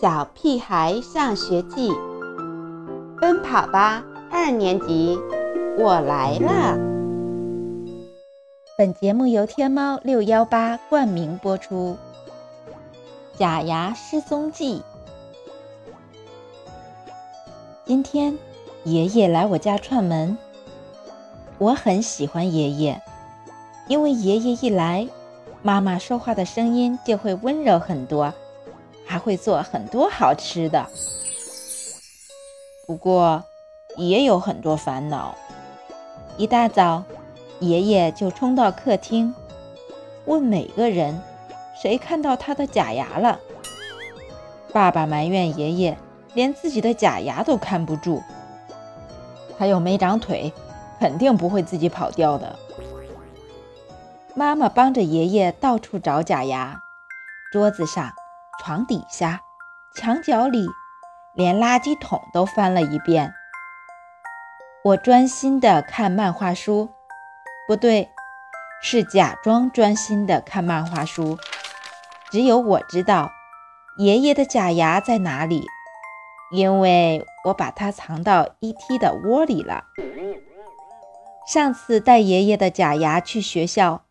小屁孩上学记，奔跑吧二年级，我来了。本节目由天猫六幺八冠名播出。假牙失踪记。今天爷爷来我家串门，我很喜欢爷爷，因为爷爷一来，妈妈说话的声音就会温柔很多。还会做很多好吃的，不过也有很多烦恼。一大早，爷爷就冲到客厅，问每个人：“谁看到他的假牙了？”爸爸埋怨爷爷连自己的假牙都看不住，他又没长腿，肯定不会自己跑掉的。妈妈帮着爷爷到处找假牙，桌子上。床底下、墙角里，连垃圾桶都翻了一遍。我专心地看漫画书，不对，是假装专心地看漫画书。只有我知道爷爷的假牙在哪里，因为我把它藏到 E.T. 的窝里了。上次带爷爷的假牙去学校，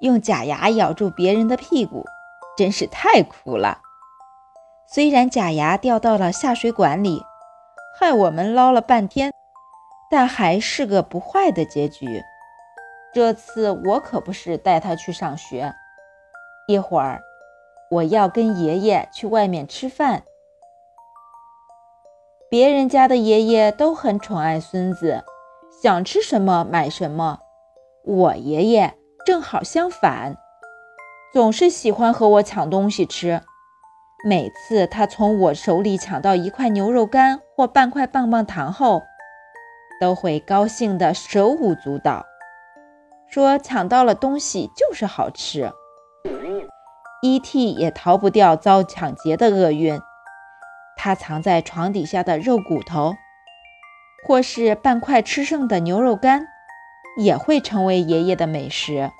用假牙咬住别人的屁股。真是太苦了。虽然假牙掉到了下水管里，害我们捞了半天，但还是个不坏的结局。这次我可不是带他去上学，一会儿我要跟爷爷去外面吃饭。别人家的爷爷都很宠爱孙子，想吃什么买什么。我爷爷正好相反。总是喜欢和我抢东西吃，每次他从我手里抢到一块牛肉干或半块棒棒糖后，都会高兴得手舞足蹈，说抢到了东西就是好吃。E.T. 也逃不掉遭抢劫的厄运，他藏在床底下的肉骨头，或是半块吃剩的牛肉干，也会成为爷爷的美食。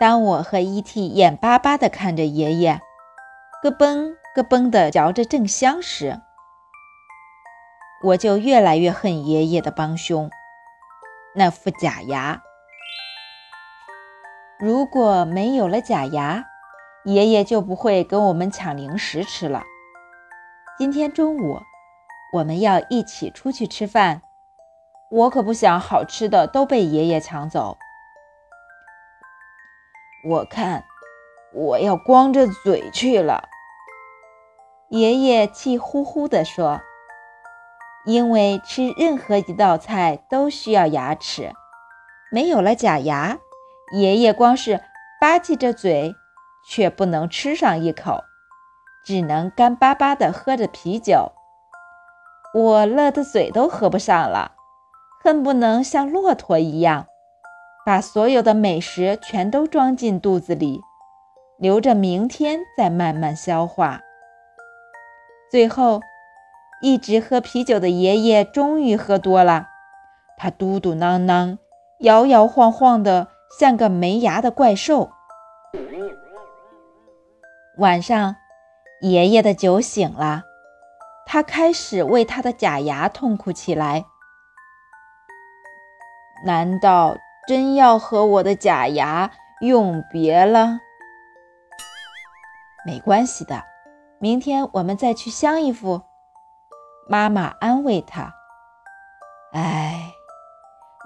当我和 E.T. 眼巴巴地看着爷爷咯嘣咯嘣地嚼着正香时，我就越来越恨爷爷的帮凶——那副假牙。如果没有了假牙，爷爷就不会跟我们抢零食吃了。今天中午我们要一起出去吃饭，我可不想好吃的都被爷爷抢走。我看我要光着嘴去了。”爷爷气呼呼地说，“因为吃任何一道菜都需要牙齿，没有了假牙，爷爷光是吧唧着嘴，却不能吃上一口，只能干巴巴地喝着啤酒。我乐得嘴都合不上了，恨不能像骆驼一样。”把所有的美食全都装进肚子里，留着明天再慢慢消化。最后，一直喝啤酒的爷爷终于喝多了，他嘟嘟囔囔、摇摇晃晃的，像个没牙的怪兽。晚上，爷爷的酒醒了，他开始为他的假牙痛苦起来。难道？真要和我的假牙永别了？没关系的，明天我们再去镶一副。妈妈安慰他。哎，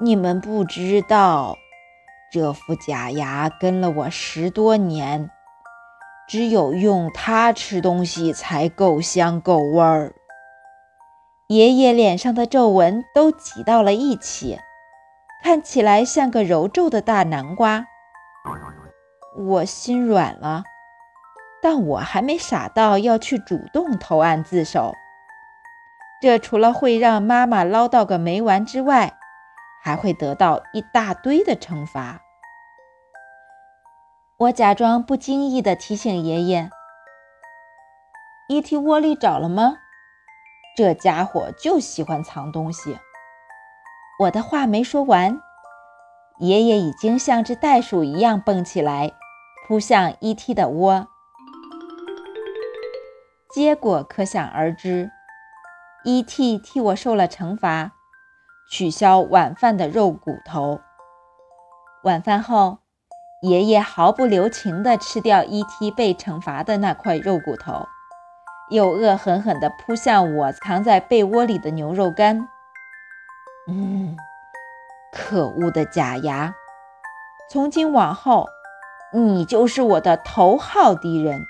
你们不知道，这副假牙跟了我十多年，只有用它吃东西才够香够味儿。爷爷脸上的皱纹都挤到了一起。看起来像个揉皱的大南瓜，我心软了，但我还没傻到要去主动投案自首。这除了会让妈妈唠叨个没完之外，还会得到一大堆的惩罚。我假装不经意地提醒爷爷：“E.T. 窝里找了吗？这家伙就喜欢藏东西。”我的话没说完，爷爷已经像只袋鼠一样蹦起来，扑向 E.T. 的窝。结果可想而知。E.T. 替我受了惩罚，取消晚饭的肉骨头。晚饭后，爷爷毫不留情地吃掉 E.T. 被惩罚的那块肉骨头，又恶狠狠地扑向我藏在被窝里的牛肉干。嗯，可恶的假牙！从今往后，你就是我的头号敌人。